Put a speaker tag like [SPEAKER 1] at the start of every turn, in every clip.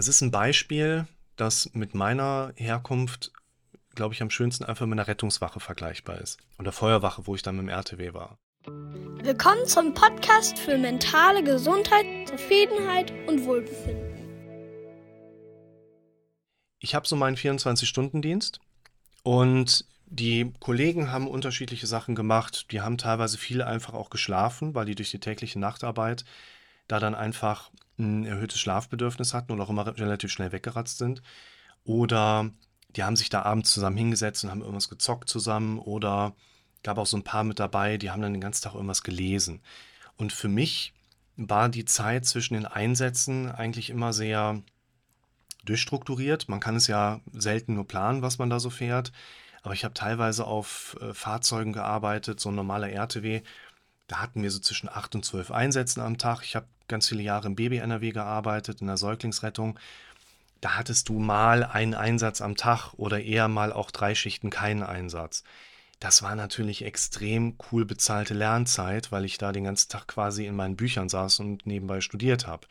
[SPEAKER 1] Es ist ein Beispiel, das mit meiner Herkunft, glaube ich, am schönsten einfach mit einer Rettungswache vergleichbar ist. Oder Feuerwache, wo ich dann mit dem RTW war.
[SPEAKER 2] Willkommen zum Podcast für mentale Gesundheit, Zufriedenheit und Wohlbefinden.
[SPEAKER 1] Ich habe so meinen 24-Stunden-Dienst und die Kollegen haben unterschiedliche Sachen gemacht. Die haben teilweise viel einfach auch geschlafen, weil die durch die tägliche Nachtarbeit da dann einfach ein erhöhtes Schlafbedürfnis hatten und auch immer relativ schnell weggeratzt sind. Oder die haben sich da abends zusammen hingesetzt und haben irgendwas gezockt zusammen. Oder gab auch so ein paar mit dabei, die haben dann den ganzen Tag irgendwas gelesen. Und für mich war die Zeit zwischen den Einsätzen eigentlich immer sehr durchstrukturiert. Man kann es ja selten nur planen, was man da so fährt. Aber ich habe teilweise auf äh, Fahrzeugen gearbeitet, so ein normaler RTW. Da hatten wir so zwischen acht und zwölf Einsätzen am Tag. Ich habe ganz viele Jahre im Baby-NRW gearbeitet, in der Säuglingsrettung. Da hattest du mal einen Einsatz am Tag oder eher mal auch drei Schichten keinen Einsatz. Das war natürlich extrem cool bezahlte Lernzeit, weil ich da den ganzen Tag quasi in meinen Büchern saß und nebenbei studiert habe.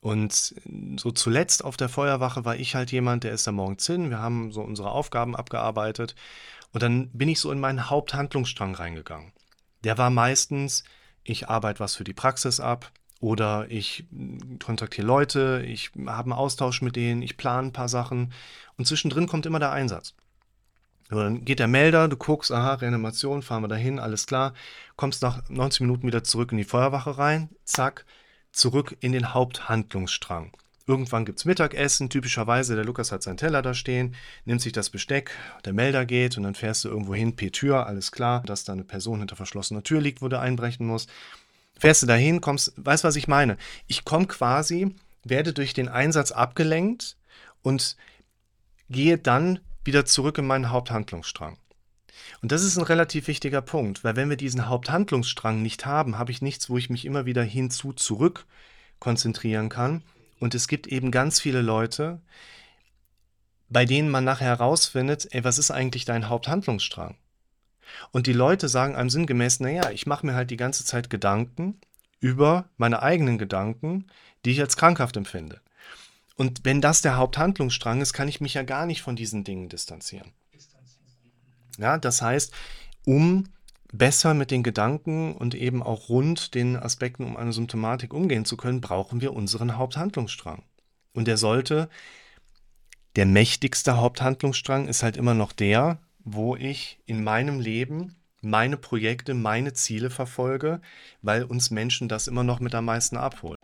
[SPEAKER 1] Und so zuletzt auf der Feuerwache war ich halt jemand, der ist da morgens hin. Wir haben so unsere Aufgaben abgearbeitet. Und dann bin ich so in meinen Haupthandlungsstrang reingegangen. Der war meistens, ich arbeite was für die Praxis ab oder ich kontaktiere Leute, ich habe einen Austausch mit denen, ich plane ein paar Sachen. Und zwischendrin kommt immer der Einsatz. Und dann geht der Melder, du guckst, aha, Reanimation, fahren wir dahin, alles klar. Kommst nach 90 Minuten wieder zurück in die Feuerwache rein, zack, zurück in den Haupthandlungsstrang. Irgendwann gibt es Mittagessen, typischerweise der Lukas hat seinen Teller da stehen, nimmt sich das Besteck, der Melder geht und dann fährst du irgendwo hin, P-Tür, alles klar, dass da eine Person hinter verschlossener Tür liegt, wo du einbrechen musst. Fährst du dahin, kommst, weißt was ich meine? Ich komme quasi, werde durch den Einsatz abgelenkt und gehe dann wieder zurück in meinen Haupthandlungsstrang. Und das ist ein relativ wichtiger Punkt, weil wenn wir diesen Haupthandlungsstrang nicht haben, habe ich nichts, wo ich mich immer wieder hinzu zurück konzentrieren kann. Und es gibt eben ganz viele Leute, bei denen man nachher herausfindet, ey, was ist eigentlich dein Haupthandlungsstrang? Und die Leute sagen einem sinngemäß, naja, ich mache mir halt die ganze Zeit Gedanken über meine eigenen Gedanken, die ich als krankhaft empfinde. Und wenn das der Haupthandlungsstrang ist, kann ich mich ja gar nicht von diesen Dingen distanzieren. Ja, das heißt, um besser mit den Gedanken und eben auch rund den Aspekten um eine Symptomatik umgehen zu können, brauchen wir unseren Haupthandlungsstrang. Und der sollte, der mächtigste Haupthandlungsstrang ist halt immer noch der, wo ich in meinem Leben meine Projekte, meine Ziele verfolge, weil uns Menschen das immer noch mit am meisten abholt.